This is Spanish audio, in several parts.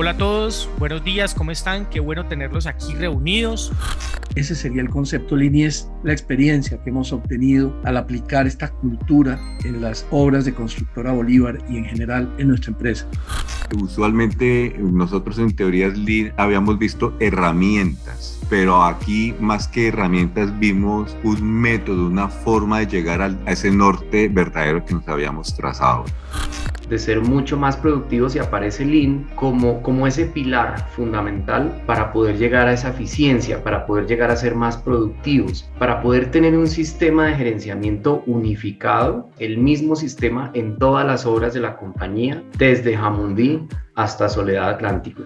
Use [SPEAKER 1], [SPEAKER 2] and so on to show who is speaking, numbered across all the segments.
[SPEAKER 1] Hola a todos, buenos días, ¿cómo están? Qué bueno tenerlos aquí reunidos.
[SPEAKER 2] Ese sería el concepto Lean y es la experiencia que hemos obtenido al aplicar esta cultura en las obras de Constructora Bolívar y en general en nuestra empresa.
[SPEAKER 3] Usualmente nosotros en teorías Lean habíamos visto herramientas, pero aquí más que herramientas vimos un método, una forma de llegar a ese norte verdadero que nos habíamos trazado
[SPEAKER 4] de ser mucho más productivos y aparece Lean como, como ese pilar fundamental para poder llegar a esa eficiencia, para poder llegar a ser más productivos, para poder tener un sistema de gerenciamiento unificado, el mismo sistema en todas las obras de la compañía, desde Jamundí hasta Soledad Atlántico.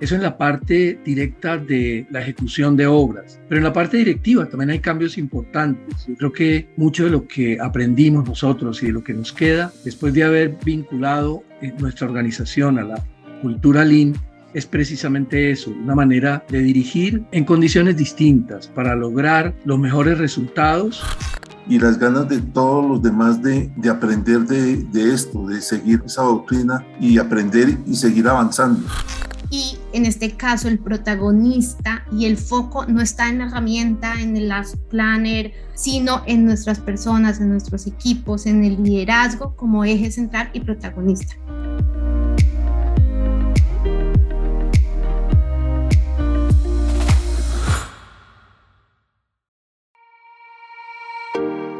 [SPEAKER 2] Eso en la parte directa de la ejecución de obras. Pero en la parte directiva también hay cambios importantes. Yo creo que mucho de lo que aprendimos nosotros y de lo que nos queda después de haber vinculado nuestra organización a la cultura Lean es precisamente eso, una manera de dirigir en condiciones distintas para lograr los mejores resultados
[SPEAKER 5] y las ganas de todos los demás de, de aprender de, de, esto, de seguir esa doctrina y aprender y seguir avanzando
[SPEAKER 6] en este caso el protagonista y el foco no está en la herramienta, en el Last Planner, sino en nuestras personas, en nuestros equipos, en el liderazgo como eje central y protagonista.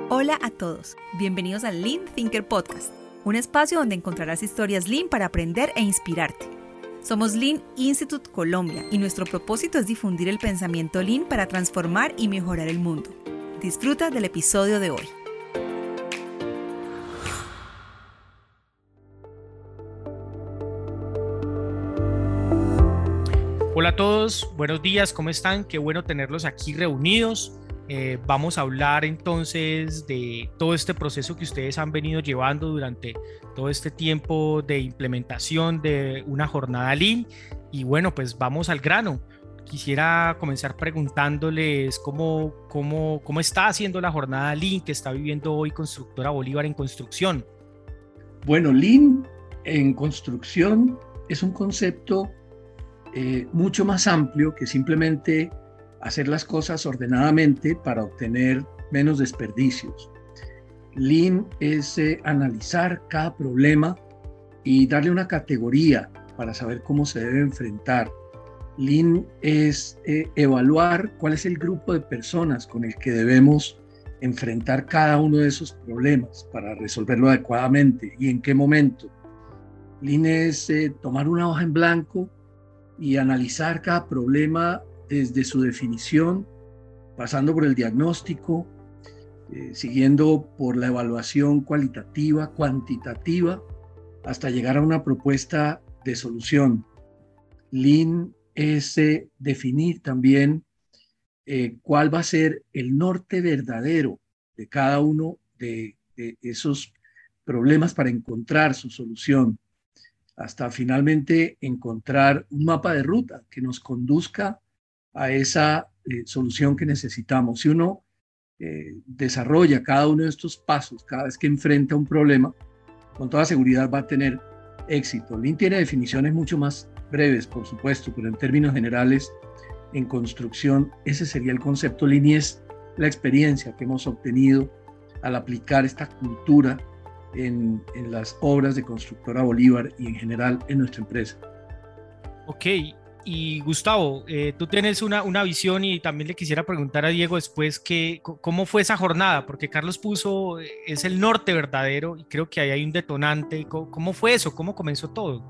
[SPEAKER 7] Hola a todos, bienvenidos al Lean Thinker Podcast, un espacio donde encontrarás historias Lean para aprender e inspirarte. Somos Lean Institute Colombia y nuestro propósito es difundir el pensamiento Lean para transformar y mejorar el mundo. Disfruta del episodio de hoy.
[SPEAKER 1] Hola a todos, buenos días, ¿cómo están? Qué bueno tenerlos aquí reunidos. Eh, vamos a hablar entonces de todo este proceso que ustedes han venido llevando durante todo este tiempo de implementación de una jornada Lean. Y bueno, pues vamos al grano. Quisiera comenzar preguntándoles cómo, cómo, cómo está haciendo la jornada Lean que está viviendo hoy Constructora Bolívar en construcción.
[SPEAKER 2] Bueno, Lean en construcción es un concepto eh, mucho más amplio que simplemente hacer las cosas ordenadamente para obtener menos desperdicios. Lean es eh, analizar cada problema y darle una categoría para saber cómo se debe enfrentar. Lean es eh, evaluar cuál es el grupo de personas con el que debemos enfrentar cada uno de esos problemas para resolverlo adecuadamente y en qué momento. Lean es eh, tomar una hoja en blanco y analizar cada problema desde su definición, pasando por el diagnóstico, eh, siguiendo por la evaluación cualitativa, cuantitativa, hasta llegar a una propuesta de solución. Lean es eh, definir también eh, cuál va a ser el norte verdadero de cada uno de esos problemas para encontrar su solución, hasta finalmente encontrar un mapa de ruta que nos conduzca a esa eh, solución que necesitamos. Si uno eh, desarrolla cada uno de estos pasos cada vez que enfrenta un problema, con toda seguridad va a tener éxito. Lean tiene definiciones mucho más breves, por supuesto, pero en términos generales, en construcción, ese sería el concepto Lean es la experiencia que hemos obtenido al aplicar esta cultura en, en las obras de Constructora Bolívar y en general en nuestra empresa.
[SPEAKER 1] Ok, y Gustavo, eh, tú tienes una, una, visión y también le quisiera preguntar a Diego después que, cómo fue esa jornada, porque Carlos puso, eh, es el norte verdadero y creo que ahí hay un detonante. ¿Cómo, fue eso? ¿Cómo comenzó todo?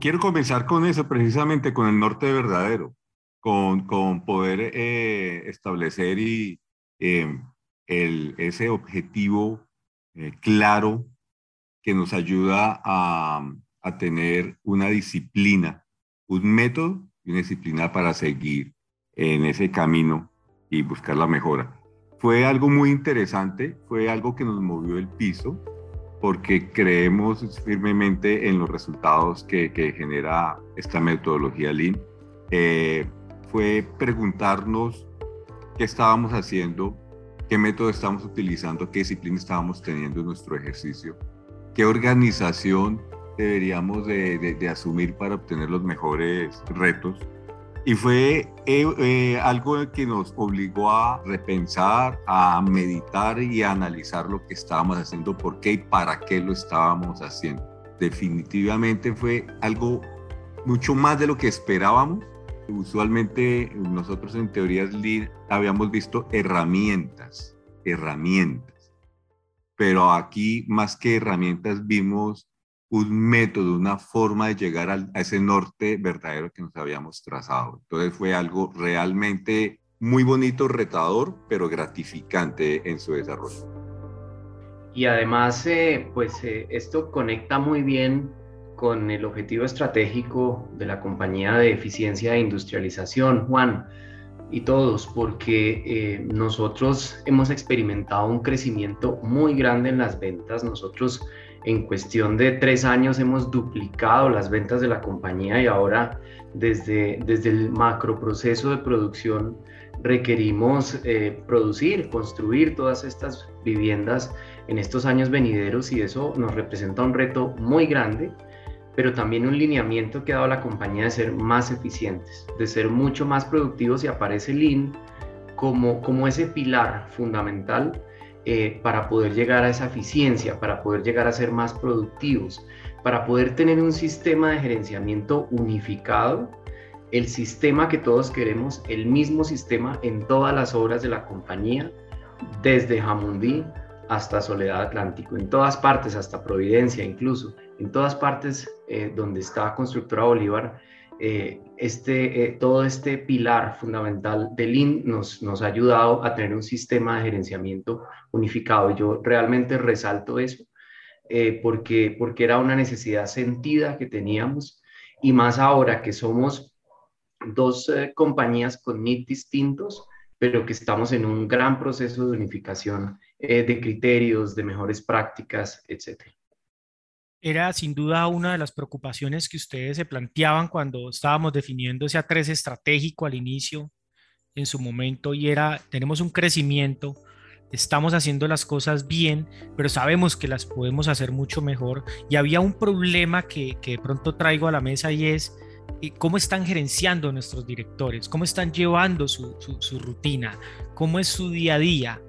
[SPEAKER 3] Quiero comenzar con eso, precisamente con el norte verdadero, con, con poder eh, establecer y, em, el, ese objetivo claro que nos ayuda a, a tener una disciplina un método y una disciplina para seguir en ese camino y buscar la mejora. Fue algo muy interesante, fue algo que nos movió el piso porque creemos firmemente en los resultados que, genera esta metodología Lean. Eh, fue preguntarnos qué estábamos haciendo, qué método estamos utilizando, qué disciplina estábamos teniendo en nuestro ejercicio, qué organización deberíamos de, asumir para obtener los mejores retos. Y fue eh, eh, algo que nos obligó a repensar, a meditar y a analizar lo que estábamos haciendo, por qué y para qué lo estábamos haciendo. Definitivamente fue algo mucho más de lo que esperábamos. Usualmente nosotros en teorías Lean habíamos visto herramientas, herramientas. Pero aquí más que herramientas vimos un método, una forma de llegar a ese norte verdadero que nos habíamos trazado. Entonces fue algo realmente muy bonito, retador, pero gratificante en su desarrollo.
[SPEAKER 4] Y además, eh, pues eh, esto conecta muy bien con el objetivo estratégico de la compañía de eficiencia e industrialización, Juan, y todos, porque eh, nosotros hemos experimentado un crecimiento muy grande en las ventas. Nosotros en cuestión de tres años hemos duplicado las ventas de la compañía y ahora desde, desde el macroproceso de producción requerimos eh, producir, construir todas estas viviendas en estos años venideros y eso nos representa un reto muy grande, pero también un lineamiento que ha dado la compañía de ser más eficientes, de ser mucho más productivos y aparece Lean como, como ese pilar fundamental eh, para poder llegar a esa eficiencia, para poder llegar a ser más productivos, para poder tener un sistema de gerenciamiento unificado, el sistema que todos queremos, el mismo sistema en todas las obras de la compañía, desde Jamundí hasta Soledad Atlántico, en todas partes, hasta Providencia incluso, en todas partes eh, donde está Constructora Bolívar, eh, este, eh, todo este pilar fundamental del Lean nos, nos ha ayudado a tener un sistema de gerenciamiento unificado. Yo realmente resalto eso eh, porque, porque era una necesidad sentida que teníamos y más ahora que somos dos compañías con NIT distintos, pero que estamos en un gran proceso de unificación de criterios, de mejores prácticas, etcétera
[SPEAKER 1] era sin duda una de las preocupaciones que ustedes se planteaban cuando estábamos definiendo ese A3 estratégico al inicio, en su momento, y era, tenemos un crecimiento, estamos haciendo las cosas bien, pero sabemos que las podemos hacer mucho mejor. Y había un problema que, que de pronto traigo a la mesa y es eh, cómo están gerenciando nuestros directores, cómo están llevando su, su, su rutina, cómo es su día a día.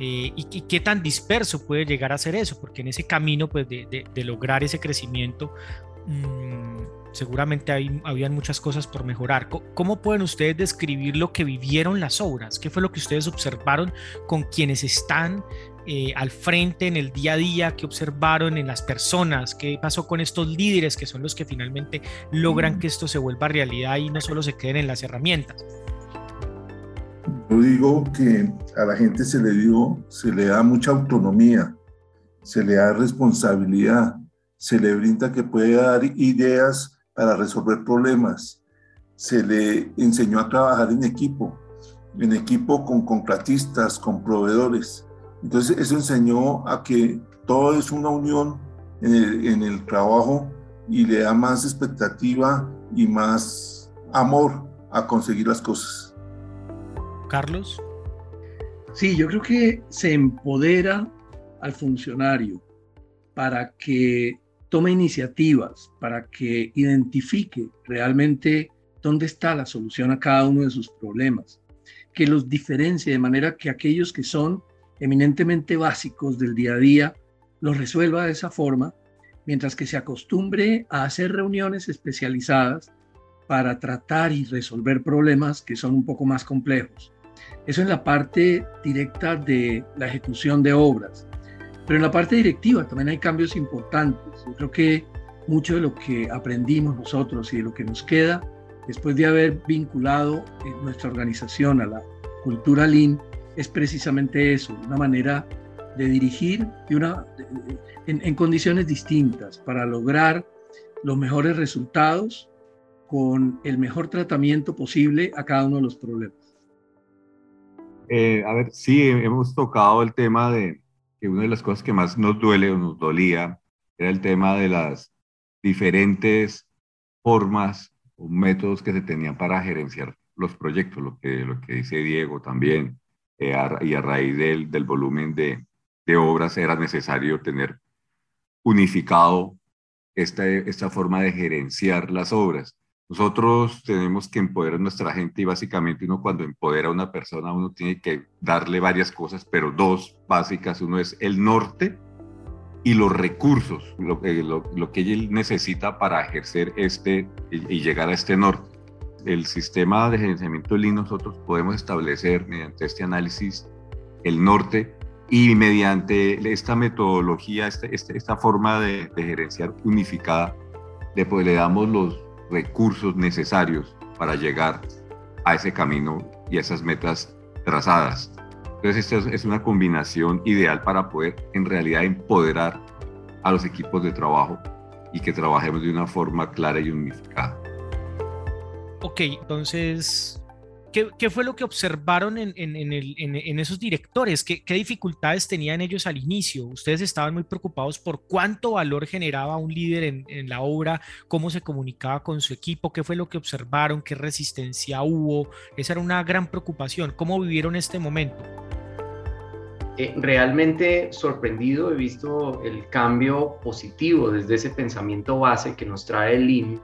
[SPEAKER 1] Eh, y, qué tan disperso puede llegar a ser eso, porque en ese camino pues, de, lograr ese crecimiento mm, seguramente hay, habían muchas cosas por mejorar. ¿Cómo pueden ustedes describir lo que vivieron las obras? ¿Qué fue lo que ustedes observaron con quienes están eh, al frente en el día a día? ¿Qué observaron en las personas? ¿Qué pasó con estos líderes que son los que finalmente logran mm. que esto se vuelva realidad y no solo se queden en las herramientas?
[SPEAKER 5] Yo digo que a la gente se le dio, se le da mucha autonomía, se le da responsabilidad, se le brinda que puede dar ideas para resolver problemas, se le enseñó a trabajar en equipo, en equipo con contratistas, con proveedores. Entonces eso enseñó a que todo es una unión en el, en el trabajo y le da más expectativa y más amor a conseguir las cosas.
[SPEAKER 1] Carlos.
[SPEAKER 2] Sí, yo creo que se empodera al funcionario para que tome iniciativas, para que identifique realmente dónde está la solución a cada uno de sus problemas, que los diferencie de manera que aquellos que son eminentemente básicos del día a día los resuelva de esa forma, mientras que se acostumbre a hacer reuniones especializadas para tratar y resolver problemas que son un poco más complejos. Eso en la parte directa de la ejecución de obras. Pero en la parte directiva también hay cambios importantes. Yo creo que mucho de lo que aprendimos nosotros y de lo que nos queda después de haber vinculado nuestra organización a la cultura Lean es precisamente eso, una manera de dirigir de una, en condiciones distintas para lograr los mejores resultados con el mejor tratamiento posible a cada uno de los problemas.
[SPEAKER 3] Eh, a ver, sí, hemos tocado el tema de que una de las cosas que más nos duele o nos dolía era el tema de las diferentes formas o métodos que se tenían para gerenciar los proyectos, lo que, lo que dice Diego también, eh, y a raíz del, del volumen de, de, obras era necesario tener unificado esta, esta forma de gerenciar las obras. Nosotros tenemos que empoderar a nuestra gente y básicamente uno cuando empodera a una persona, uno tiene que darle varias cosas, pero dos básicas. Uno es el norte y los recursos, lo, lo, lo que él necesita para ejercer este y, llegar a este norte. El sistema de gerenciamiento Lean nosotros podemos establecer mediante este análisis el norte y mediante esta metodología, este, este, esta forma de, de, gerenciar unificada, le, pues, le damos los recursos necesarios para llegar a ese camino y a esas metas trazadas. Entonces, esta es una combinación ideal para poder en realidad empoderar a los equipos de trabajo y que trabajemos de una forma clara y unificada.
[SPEAKER 1] Ok, entonces, ¿qué, fue lo que observaron en, esos directores? ¿Qué, ¿Qué, dificultades tenían ellos al inicio? Ustedes estaban muy preocupados por cuánto valor generaba un líder en, la obra, cómo se comunicaba con su equipo, qué fue lo que observaron, qué resistencia hubo. Esa era una gran preocupación. ¿Cómo vivieron este momento?
[SPEAKER 4] Eh, realmente sorprendido he visto el cambio positivo desde ese pensamiento base que nos trae el Lean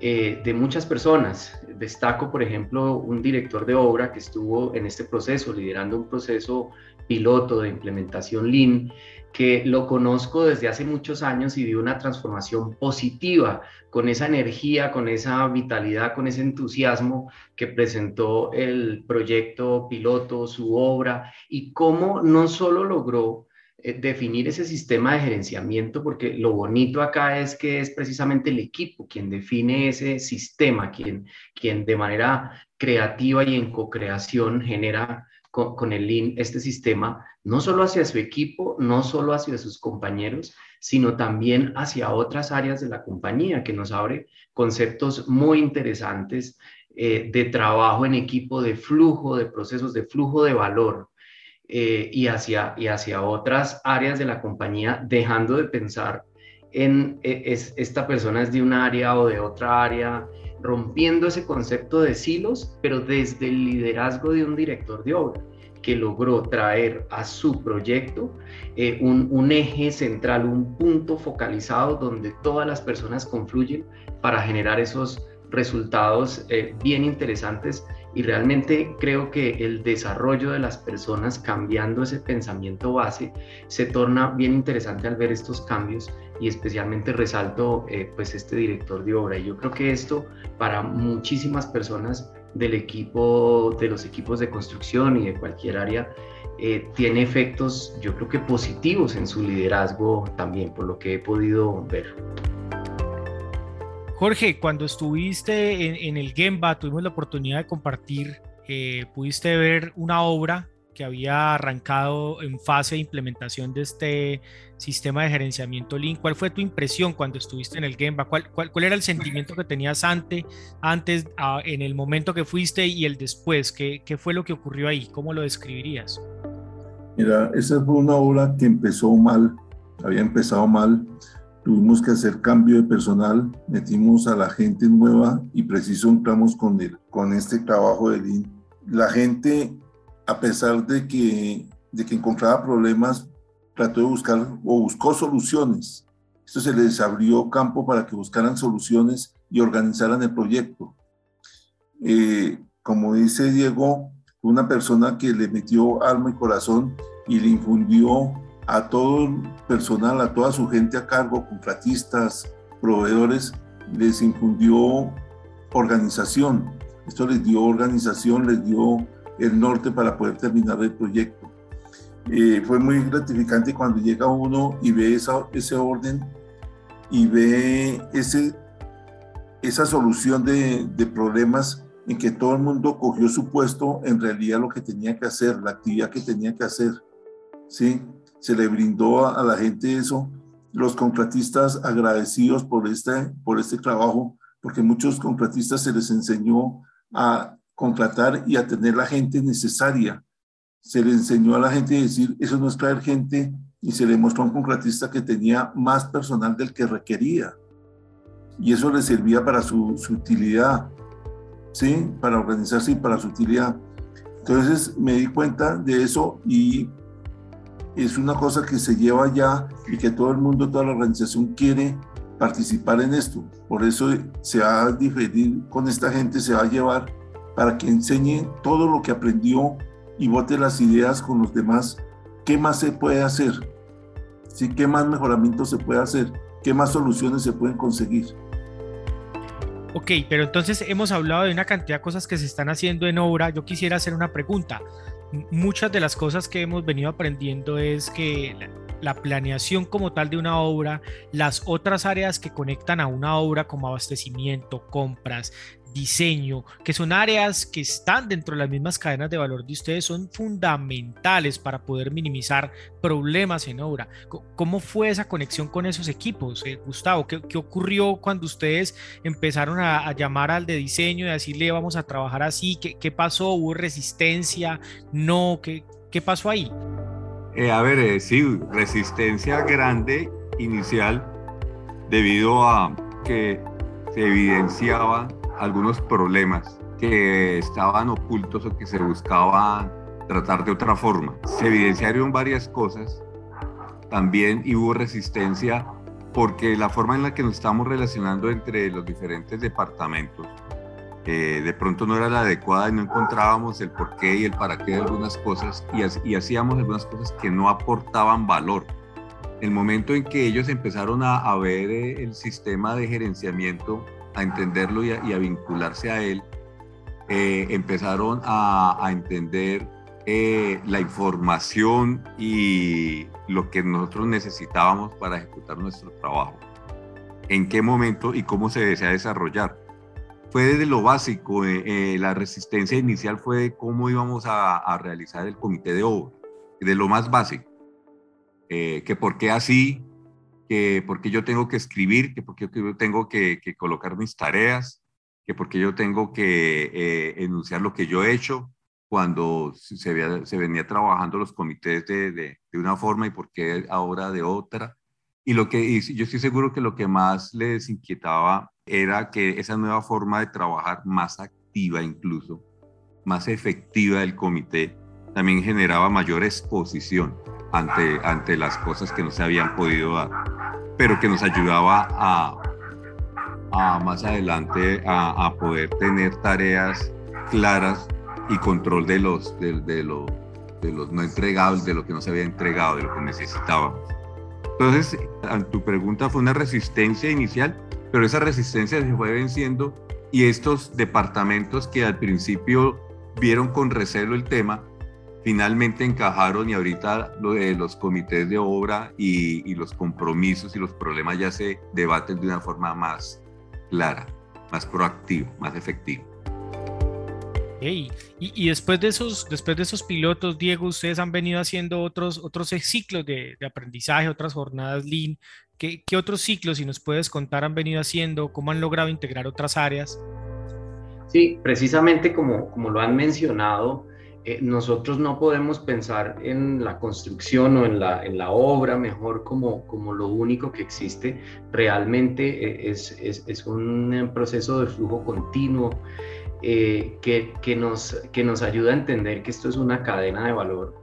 [SPEAKER 4] eh, de muchas personas. Destaco, por ejemplo, un director de obra que estuvo en este proceso, liderando un proceso piloto de implementación Lean que lo conozco desde hace muchos años y dio una transformación positiva con esa energía, con esa vitalidad, con ese entusiasmo que presentó el proyecto piloto, su obra y cómo no solo logró definir ese sistema de gerenciamiento, porque lo bonito acá es que es precisamente el equipo quien define ese sistema, quien, quien de manera creativa y en co-creación genera con, el Lean este sistema, no solo hacia su equipo, no solo hacia sus compañeros, sino también hacia otras áreas de la compañía, que nos abre conceptos muy interesantes eh, de trabajo en equipo, de flujo, de procesos, de flujo de valor. Eh, y, hacia, y hacia otras áreas de la compañía, dejando de pensar en e, es, esta persona es de un área o de otra área, rompiendo ese concepto de silos, pero desde el liderazgo de un director de obra que logró traer a su proyecto eh, un, eje central, un punto focalizado donde todas las personas confluyen para generar esos resultados eh, bien interesantes y realmente creo que el desarrollo de las personas cambiando ese pensamiento base se torna bien interesante al ver estos cambios y especialmente resalto eh, pues este director de obra. Y yo creo que esto para muchísimas personas del equipo, de los equipos de construcción y de cualquier área, eh, tiene efectos yo creo que positivos en su liderazgo también, por lo que he podido ver.
[SPEAKER 1] Jorge, cuando estuviste en, el Gemba, tuvimos la oportunidad de compartir, eh, pudiste ver una obra que había arrancado en fase de implementación de este sistema de gerenciamiento Lean. ¿Cuál fue tu impresión cuando estuviste en el Gemba? ¿Cuál, era el sentimiento que tenías antes, antes en el momento que fuiste y el después? ¿Qué, ¿Qué fue lo que ocurrió ahí? ¿Cómo lo describirías?
[SPEAKER 5] Mira, esa fue una obra que empezó mal, había empezado mal. Tuvimos que hacer cambio de personal, metimos a la gente nueva y preciso entramos con, con este trabajo de Lean. La gente a pesar de que, de que encontraba problemas, trató de buscar o buscó soluciones. Esto se les abrió campo para que buscaran soluciones y organizaran el proyecto. Eh, como dice Diego, una persona que le metió alma y corazón y le infundió a todo el personal, a toda su gente a cargo, contratistas, proveedores, les infundió organización. Esto les dio organización, les dio el norte para poder terminar el proyecto. Eh, fue muy gratificante cuando llega uno y ve esa, ese orden y ve ese, esa solución de, de, problemas en que todo el mundo cogió su puesto, en realidad lo que tenía que hacer, la actividad que tenía que hacer. ¿sí? Se le brindó a, la gente eso, los contratistas agradecidos por este, por este trabajo, porque muchos contratistas se les enseñó a contratar y a tener la gente necesaria. Se le enseñó a la gente a decir, eso no es traer gente, y se le mostró a un contratista que tenía más personal del que requería. Y eso le servía para su, utilidad, ¿sí? Para organizarse y para su utilidad. Entonces me di cuenta de eso y es una cosa que se lleva ya y que todo el mundo, toda la organización quiere participar en esto. Por eso se va a diferir con esta gente, se va a llevar para que enseñe todo lo que aprendió y vote las ideas con los demás. ¿Qué más se puede hacer? ¿Sí? ¿Qué más mejoramiento se puede hacer? ¿Qué más soluciones se pueden conseguir?
[SPEAKER 1] Ok, pero entonces hemos hablado de una cantidad de cosas que se están haciendo en obra. Yo quisiera hacer una pregunta. Muchas de las cosas que hemos venido aprendiendo es que la planeación como tal de una obra, las otras áreas que conectan a una obra como abastecimiento, compras, diseño, que son áreas que están dentro de las mismas cadenas de valor de ustedes, son fundamentales para poder minimizar problemas en obra. ¿Cómo fue esa conexión con esos equipos, eh, Gustavo? ¿qué, ocurrió cuando ustedes empezaron a, llamar al de diseño y decirle vamos a trabajar así? ¿Qué, qué pasó? ¿Hubo resistencia? ¿No? ¿Qué, qué pasó ahí?
[SPEAKER 3] Eh, a ver, eh, sí, resistencia grande inicial debido a que se evidenciaban algunos problemas que estaban ocultos o que se buscaba tratar de otra forma. Se evidenciaron varias cosas también y hubo resistencia porque la forma en la que nos estamos relacionando entre los diferentes departamentos eh, de pronto no era la adecuada y no encontrábamos el porqué y el para qué de algunas cosas y, hacíamos algunas cosas que no aportaban valor. El momento en que ellos empezaron a, ver eh, el sistema de gerenciamiento, a entenderlo y a, vincularse a él, eh, empezaron a, a entender la información y lo que nosotros necesitábamos para ejecutar nuestro trabajo. En qué momento y cómo se desea desarrollar fue desde lo básico, eh, eh, la resistencia inicial fue cómo íbamos a, realizar el comité de obra, de lo más básico, eh, que por qué así, que por qué yo tengo que escribir, que por qué yo tengo que, colocar mis tareas, que por qué yo tengo que enunciar lo que yo he hecho cuando se, se venía trabajando los comités de, de, de, una forma y por qué ahora de otra. Y lo que y yo estoy seguro que lo que más les inquietaba era que esa nueva forma de trabajar más activa incluso, más efectiva del comité, también generaba mayor exposición ante, ante las cosas que no se habían podido dar, pero que nos ayudaba a, a más adelante a, poder tener tareas claras y control de los, de, de, de los no entregados, de lo que no se había entregado, de lo que necesitábamos. Entonces, tu pregunta fue una resistencia inicial, pero esa resistencia se fue venciendo y estos departamentos que al principio vieron con recelo el tema, finalmente encajaron y ahorita lo de los comités de obra y, los compromisos y los problemas ya se debaten de una forma más clara, más proactiva, más efectiva.
[SPEAKER 1] Y, después, de esos, después de esos pilotos, Diego, ustedes han venido haciendo otros, otros ciclos de, de aprendizaje, otras jornadas Lean ¿Qué, otros ciclos, si nos puedes contar, han venido haciendo? ¿Cómo han logrado integrar otras áreas?
[SPEAKER 4] Sí, precisamente como, como lo han mencionado, eh, nosotros no podemos pensar en la construcción o en la, en la obra mejor como, como lo único que existe. Realmente eh, es, es, es un proceso de flujo continuo eh, que, nos, que nos ayuda a entender que esto es una cadena de valor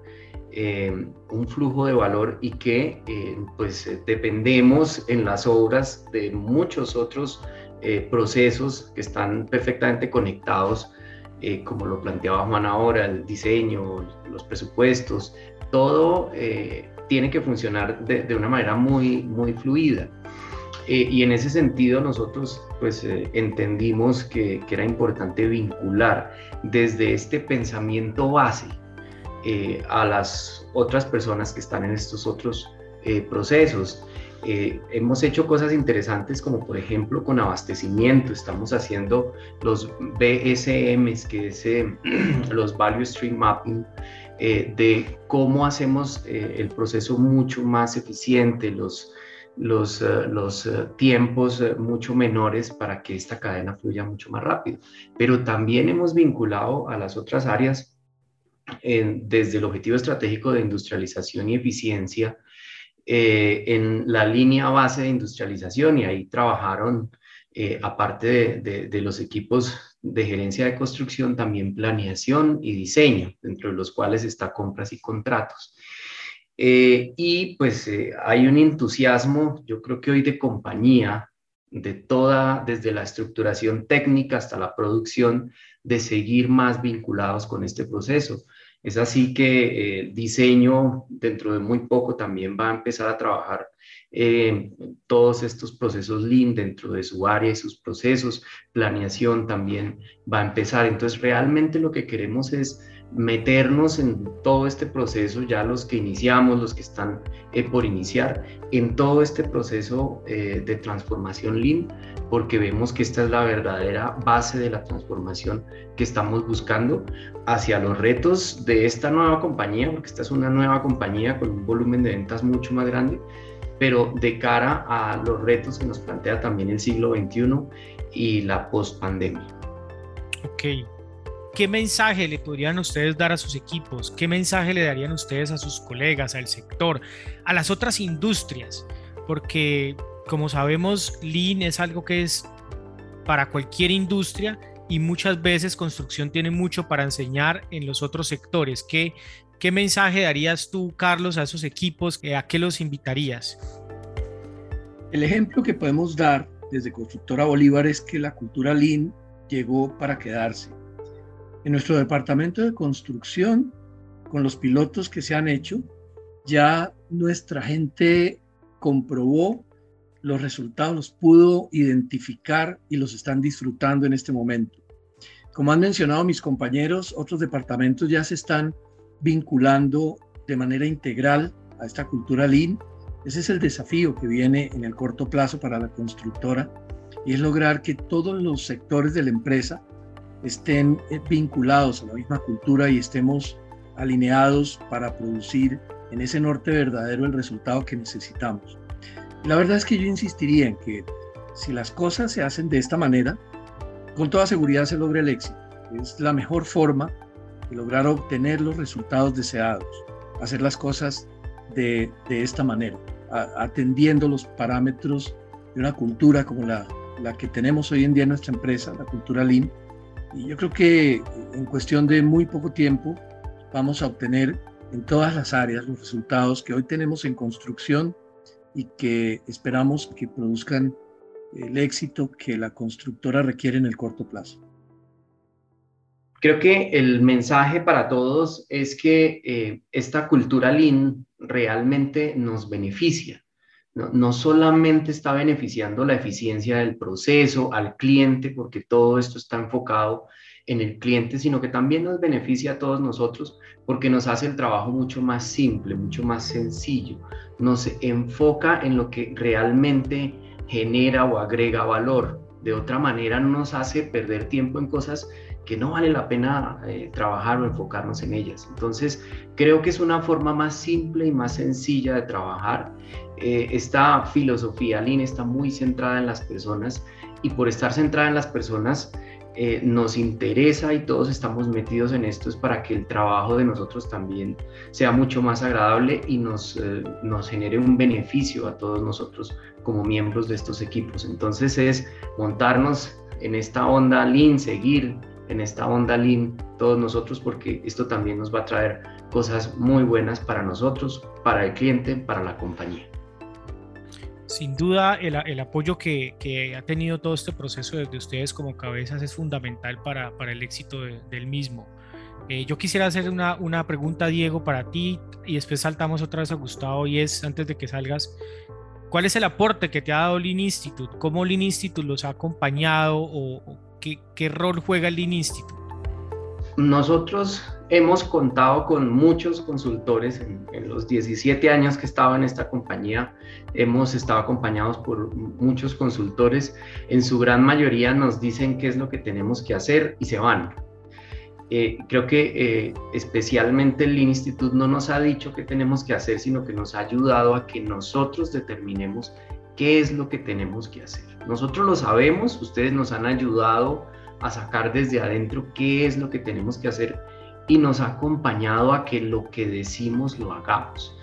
[SPEAKER 4] eh, un flujo de valor y que eh, pues dependemos en las obras de muchos otros procesos que están perfectamente conectados, como lo planteaba Juan ahora, el diseño, los presupuestos, todo tiene que funcionar de, una manera muy, muy fluida. Y en ese sentido nosotros pues entendimos que, era importante vincular desde este pensamiento base eh, a las otras personas que están en estos otros eh, procesos. Eh, hemos hecho cosas interesantes como por ejemplo con abastecimiento, estamos haciendo los BSMs, que es los Value Stream Mapping, de cómo hacemos el proceso mucho más eficiente, los, los, los tiempos mucho menores para que esta cadena fluya mucho más rápido. Pero también hemos vinculado a las otras áreas desde el objetivo estratégico de industrialización y eficiencia eh, en la línea base de industrialización y ahí trabajaron, eh, aparte de, los equipos de gerencia de construcción, también planeación y diseño, dentro de los cuales está compras y contratos. Eh, y pues eh, hay un entusiasmo, yo creo que hoy de compañía, de toda, desde la estructuración técnica hasta la producción, de seguir más vinculados con este proceso. Es así que el diseño dentro de muy poco también va a empezar a trabajar eh, todos estos procesos Lean dentro de su área y sus procesos, planeación también va a empezar. Entonces, realmente lo que queremos es meternos en todo este proceso, ya los que iniciamos, los que están eh, por iniciar, en todo este proceso eh, de transformación Lean, porque vemos que esta es la verdadera base de la transformación que estamos buscando hacia los retos de esta nueva compañía, porque esta es una nueva compañía con un volumen de ventas mucho más grande, pero de cara a los retos que nos plantea también el siglo XXI y la post-pandemia.
[SPEAKER 1] Ok. ¿Qué mensaje le podrían ustedes dar a sus equipos? ¿Qué mensaje le darían ustedes a sus colegas, al sector, a las otras industrias? Porque, como sabemos, Lean es algo que es para cualquier industria y muchas veces construcción tiene mucho para enseñar en los otros sectores. ¿Qué, ¿Qué mensaje darías tú, Carlos, a esos equipos? ¿A qué los invitarías?
[SPEAKER 2] El ejemplo que podemos dar desde Constructora Bolívar es que la cultura Lean llegó para quedarse. En nuestro departamento de construcción, con los pilotos que se han hecho, ya nuestra gente comprobó los resultados, los pudo identificar y los están disfrutando en este momento. Como han mencionado mis compañeros, otros departamentos ya se están vinculando de manera integral a esta cultura Lean. Ese es el desafío que viene en el corto plazo para la constructora y es lograr que todos los sectores de la empresa estén eh, vinculados a la misma cultura y estemos alineados para producir en ese norte verdadero el resultado que necesitamos. la verdad es que yo insistiría en que si las cosas se hacen de esta manera, con toda seguridad se logra el éxito. Es la mejor forma lograr obtener los resultados deseados, hacer las cosas de, esta manera, atendiendo los parámetros de una cultura como la, la que tenemos hoy en día en nuestra empresa, la cultura Lean. Y yo creo que en cuestión de muy poco tiempo vamos a obtener en todas las áreas los resultados que hoy tenemos en construcción y que esperamos que produzcan el éxito que la constructora requiere en el corto plazo.
[SPEAKER 4] Creo que el mensaje para todos es que eh, esta cultura Lean realmente nos beneficia. No, solamente está beneficiando la eficiencia del proceso al cliente, porque todo esto está enfocado en el cliente, sino que también nos beneficia a todos nosotros porque nos hace el trabajo mucho más simple, mucho más sencillo. Nos enfoca en lo que realmente genera o agrega valor. De otra manera, no nos hace perder tiempo en cosas que no vale la pena eh, trabajar o enfocarnos en ellas. Entonces, creo que es una forma más simple y más sencilla de trabajar. Eh, esta filosofía Lean está muy centrada en las personas y por estar centrada en las personas eh, nos interesa y todos estamos metidos en esto es para que el trabajo de nosotros también sea mucho más agradable y nos, nos genere un beneficio a todos nosotros como miembros de estos equipos. Entonces es montarnos en esta onda Lean, seguir en esta onda Lean todos nosotros porque esto también nos va a traer cosas muy buenas para nosotros, para el cliente, para la compañía.
[SPEAKER 1] Sin duda, el, el apoyo que, que, ha tenido todo este proceso desde ustedes como cabezas es fundamental para, para el éxito del mismo. Eh, yo quisiera hacer una, una, pregunta, Diego, para ti y después saltamos otra vez a Gustavo y es, antes de que salgas, ¿cuál es el aporte que te ha dado Lean Institute? ¿Cómo Lean Institute los ha acompañado ¿Qué, rol juega el Lean Institute?
[SPEAKER 4] Nosotros hemos contado con muchos consultores en, los 17 años que estaba en esta compañía. Hemos estado acompañados por muchos consultores. En su gran mayoría nos dicen qué es lo que tenemos que hacer y se van. Eh, creo que eh, especialmente el Institute no nos ha dicho qué tenemos que hacer, sino que nos ha ayudado a que nosotros determinemos qué es lo que tenemos que hacer. Nosotros lo sabemos, ustedes nos han ayudado a sacar desde adentro qué es lo que tenemos que hacer y nos ha acompañado a que lo que decimos lo hagamos,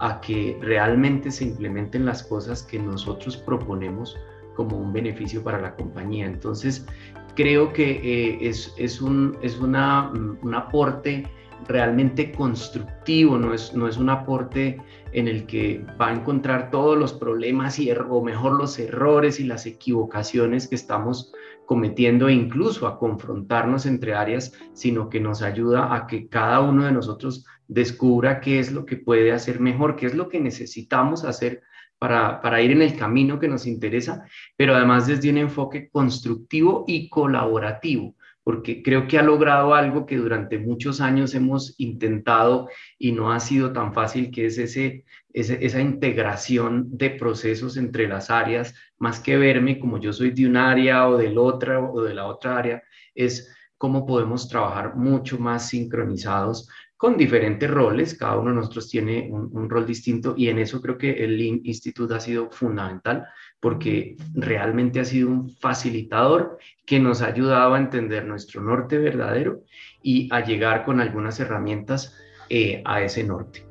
[SPEAKER 4] a que realmente se implementen las cosas que nosotros proponemos como un beneficio para la compañía. Entonces, creo que eh, es, un, es una, un aporte realmente constructivo, no es, no es un aporte en el que va a encontrar todos los problemas y, o mejor los errores y las equivocaciones que estamos cometiendo e incluso a confrontarnos entre áreas, sino que nos ayuda a que cada uno de nosotros descubra qué es lo que puede hacer mejor, qué es lo que necesitamos hacer para, para, ir en el camino que nos interesa, pero además desde un enfoque constructivo y colaborativo porque creo que ha logrado algo que durante muchos años hemos intentado y no ha sido tan fácil, que es ese, esa integración de procesos entre las áreas, más que verme como yo soy de un área o del otra o de la otra área, es cómo podemos trabajar mucho más sincronizados con diferentes roles, cada uno de nosotros tiene un, un, rol distinto y en eso creo que el Lean Institute ha sido fundamental porque realmente ha sido un facilitador que nos ha ayudado a entender nuestro norte verdadero y a llegar con algunas herramientas eh, a ese norte.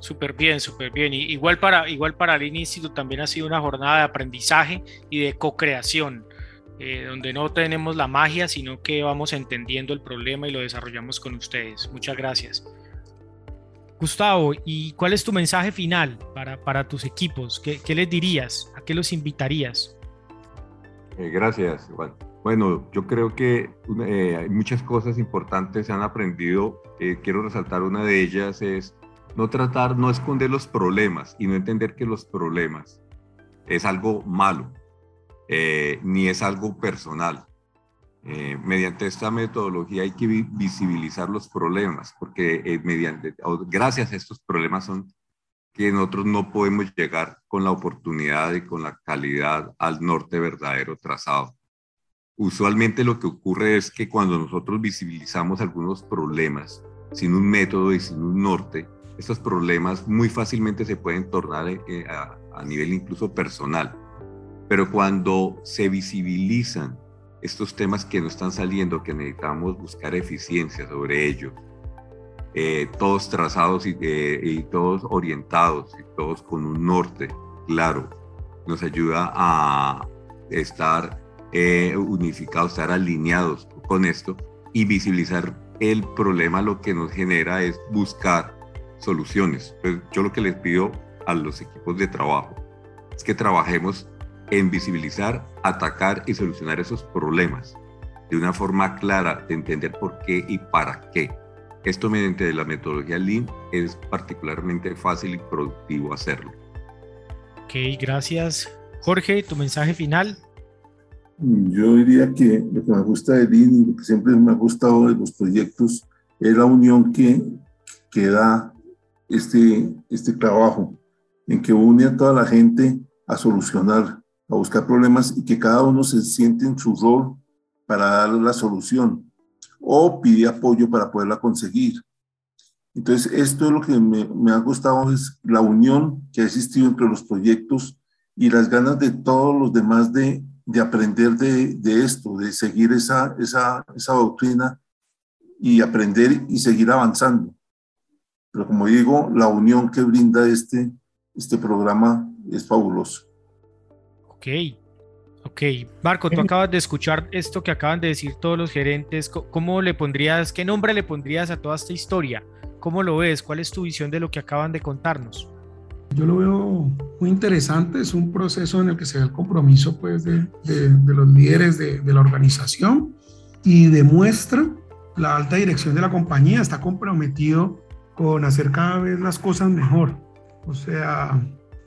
[SPEAKER 1] Súper bien, súper bien. Y igual para, igual para el Lean Institute también ha sido una jornada de aprendizaje y de co-creación eh, donde no tenemos la magia, sino que vamos entendiendo el problema y lo desarrollamos con ustedes. Muchas gracias. Gustavo, ¿y cuál es tu mensaje final para, para tus equipos? ¿Qué, ¿Qué, les dirías? ¿A qué los invitarías?
[SPEAKER 3] Eh, gracias, Juan. Bueno, yo creo que eh, muchas cosas importantes se han aprendido. quiero resaltar una de ellas es no tratar, no esconder los problemas y no entender que los problemas es algo malo eh, ni es algo personal. Eh, mediante esta metodología hay que visibilizar los problemas, porque eh, mediante, gracias a estos problemas son que nosotros no podemos llegar con la oportunidad y con la calidad al norte verdadero trazado. Usualmente lo que ocurre es que cuando nosotros visibilizamos algunos problemas sin un método y sin un norte, estos problemas muy fácilmente se pueden tornar a, a nivel incluso personal pero cuando se visibilizan estos temas que no están saliendo, que necesitamos buscar eficiencia sobre ellos, eh, todos trazados eh, y, todos orientados y todos con un norte claro, nos ayuda a estar eh, unificados, estar alineados con esto y visibilizar el problema, lo que nos genera es buscar soluciones. Pues yo lo que les pido a los equipos de trabajo es que trabajemos en visibilizar, atacar y solucionar esos problemas de una forma clara de entender por qué y para qué. Esto mediante la metodología Lean es particularmente fácil y productivo hacerlo.
[SPEAKER 1] Ok, gracias. Jorge, tu mensaje final.
[SPEAKER 5] Yo diría que lo que me gusta de Lean y lo que siempre me ha gustado de los proyectos es la unión que, que da este, este trabajo, en que une a toda la gente a solucionar a buscar problemas y que cada uno se siente en su rol para dar la solución o pide apoyo para poderla conseguir. Entonces, esto es lo que me, me, ha gustado, es la unión que ha existido entre los proyectos y las ganas de todos los demás de, de aprender de, de, esto, de seguir esa, esa, esa doctrina y aprender y seguir avanzando. Pero como digo, la unión que brinda este, este programa es fabuloso.
[SPEAKER 1] Ok, ok. Marco, tú acabas de escuchar esto que acaban de decir todos los gerentes. ¿Cómo le pondrías, qué nombre le pondrías a toda esta historia? ¿Cómo lo ves? ¿Cuál es tu visión de lo que acaban de contarnos?
[SPEAKER 8] Yo lo veo muy interesante, es un proceso en el que se ve el compromiso pues, de, de, los líderes de, de la organización y demuestra la alta dirección de la compañía, está comprometido con hacer cada vez las cosas mejor. O sea,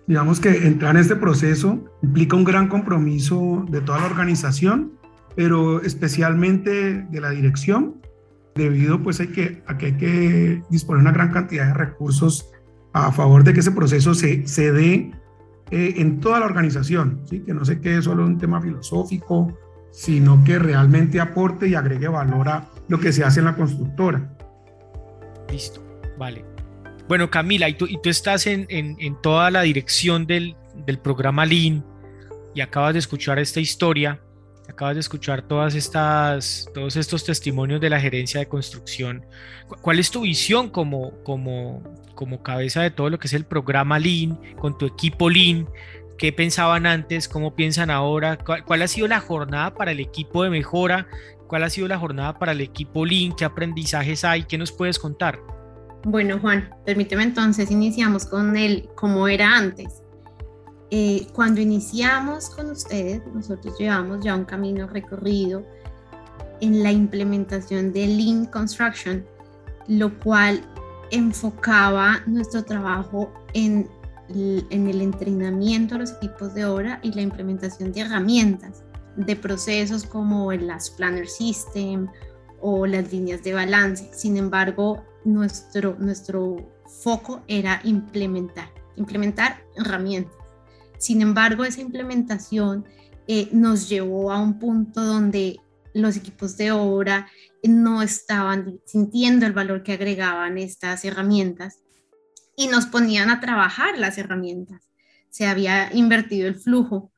[SPEAKER 8] Digamos que entrar en este proceso implica un gran compromiso de toda la organización, pero especialmente de la dirección, debido pues hay que, a que hay que disponer una gran cantidad de recursos a favor de que ese proceso se, se dé eh, en toda la organización, ¿sí? que no se quede solo un tema filosófico, sino que realmente aporte y agregue valor a lo que se hace en la constructora.
[SPEAKER 1] Listo, vale. Bueno, Camila, y tú, estás en, toda la dirección del, programa Lean y acabas de escuchar esta historia, acabas de escuchar todas estas, todos estos testimonios de la gerencia de construcción. ¿Cuál es tu visión como, cabeza de todo lo que es el programa Lean, con tu equipo Lean? qué pensaban antes, cómo piensan ahora, cuál, ha sido la jornada para el equipo de mejora, cuál ha sido la jornada para el equipo Link, qué aprendizajes hay, qué nos puedes contar.
[SPEAKER 6] Bueno, Juan, permíteme entonces, iniciamos con el cómo era antes. Eh, cuando iniciamos con ustedes, nosotros llevamos ya un camino recorrido en la implementación de Lean Construction, lo cual enfocaba nuestro trabajo en, en el entrenamiento de los equipos de obra y la implementación de herramientas, de procesos como el Last Planner System o las líneas de balance. Sin embargo, nuestro, nuestro foco era implementar, implementar herramientas. Sin embargo, esa implementación eh, nos llevó a un punto donde los equipos de obra no estaban sintiendo el valor que agregaban estas herramientas y nos ponían a trabajar las herramientas. Se había invertido el flujo,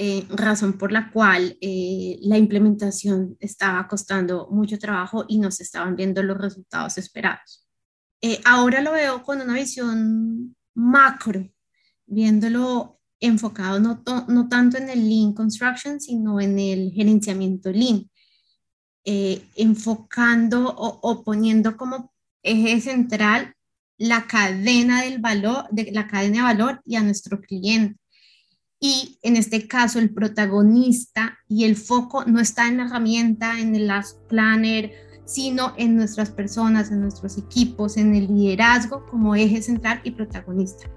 [SPEAKER 6] eh, razón por la cual eh, la implementación estaba costando mucho trabajo y no se estaban viendo los resultados esperados. Eh, ahora lo veo con una visión macro, viéndolo enfocado no, no tanto en el Lean Construction, sino en el gerenciamiento Lean eh, enfocando o, poniendo como eje central la cadena del valor, de la cadena de valor y a nuestro cliente. Y en este caso, el protagonista y el foco no está en la herramienta, en el Last Planner, sino en nuestras personas, en nuestros equipos, en el liderazgo como eje central y protagonista.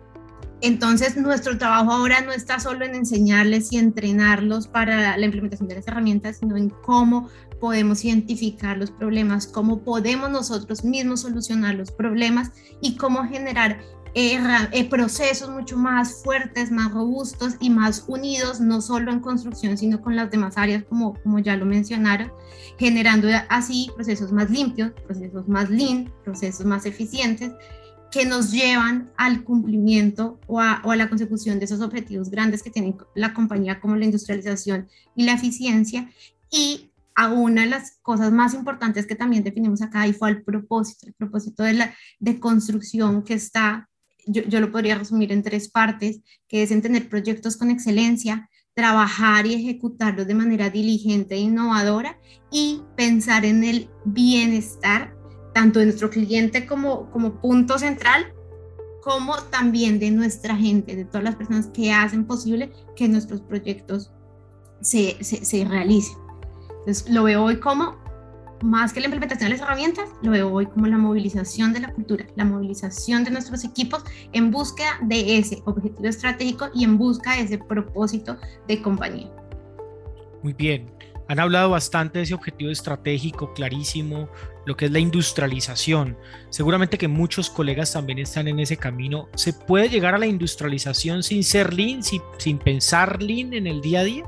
[SPEAKER 6] Entonces, nuestro trabajo ahora no está solo en enseñarles y entrenarlos para la implementación de las herramientas, sino en cómo podemos identificar los problemas, cómo podemos nosotros mismos solucionar los problemas y cómo generar eh, eh, procesos mucho más fuertes, más robustos y más unidos, no solo en construcción, sino con las demás áreas, como, como ya lo mencionaron, generando así procesos más limpios, procesos más lean, procesos más eficientes que nos llevan al cumplimiento o a, o a, la consecución de esos objetivos grandes que tiene la compañía como la industrialización y la eficiencia. Y a una de las cosas más importantes que también definimos acá y fue el propósito, el propósito de, la, de construcción que está, yo, yo lo podría resumir en tres partes, que es en tener proyectos con excelencia, trabajar y ejecutarlos de manera diligente e innovadora y pensar en el bienestar tanto de nuestro cliente como, como punto central, como también de nuestra gente, de todas las personas que hacen posible que nuestros proyectos se, se, se realicen. Entonces, lo veo hoy como, más que la implementación de las herramientas, lo veo hoy como la movilización de la cultura, la movilización de nuestros equipos en búsqueda de ese objetivo estratégico y en busca de ese propósito de compañía.
[SPEAKER 1] Muy bien. Han hablado bastante de ese objetivo estratégico clarísimo, lo que es la industrialización. Seguramente que muchos colegas también están en ese camino. ¿Se puede llegar a la industrialización sin ser lean, sin, sin pensar lean en el día a día?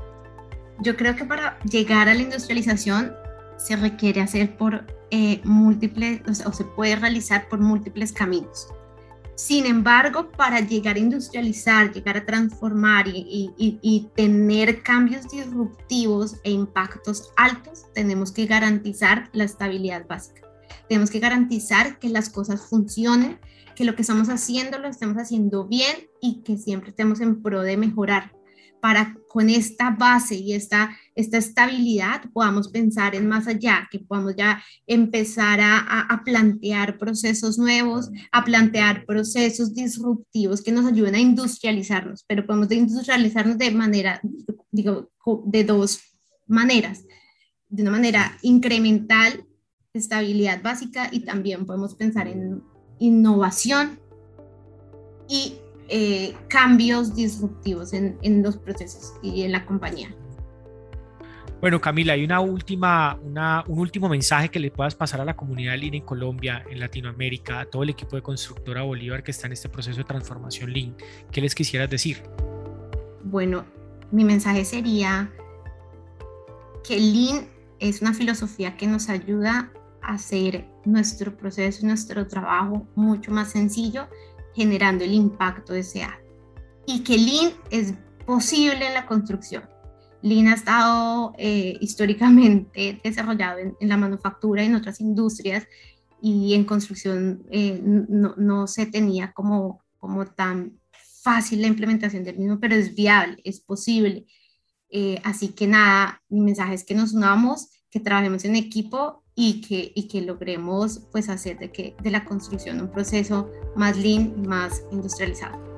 [SPEAKER 6] Yo creo que para llegar a la industrialización se requiere hacer por eh, múltiples, o, se puede realizar por múltiples caminos. Sin embargo, para llegar a industrializar, llegar a transformar y, y, tener cambios disruptivos e impactos altos, tenemos que garantizar la estabilidad básica. Tenemos que garantizar que las cosas funcionen, que lo que estamos haciendo lo estemos haciendo bien y que siempre estemos en pro de mejorar para con esta base y esta, esta estabilidad podamos pensar en más allá, que podamos ya empezar a, a, plantear procesos nuevos, a plantear procesos disruptivos que nos ayuden a industrializarnos, pero podemos industrializarnos de manera, digo, de dos maneras, de una manera incremental, estabilidad básica y también podemos pensar en innovación y eh, cambios disruptivos en, en, los procesos y en la compañía.
[SPEAKER 1] Bueno, Camila, hay una última, una, un último mensaje que le puedas pasar a la comunidad Lean en Colombia, en Latinoamérica, a todo el equipo de Constructora Bolívar que está en este proceso de transformación Lean. ¿Qué les quisieras decir?
[SPEAKER 6] Bueno, mi mensaje sería que Lean es una filosofía que nos ayuda a hacer nuestro proceso y nuestro trabajo mucho más sencillo generando el impacto deseado. Y que Lean es posible en la construcción. Lean ha estado eh, históricamente desarrollado en, la manufactura y en otras industrias y en construcción eh, no, se tenía como, como tan fácil la implementación del mismo, pero es viable, es posible. Eh, así que nada, mi mensaje es que nos unamos, que trabajemos en equipo y que, y que logremos pues hacer de, que, de la construcción un proceso más lean, más industrializado.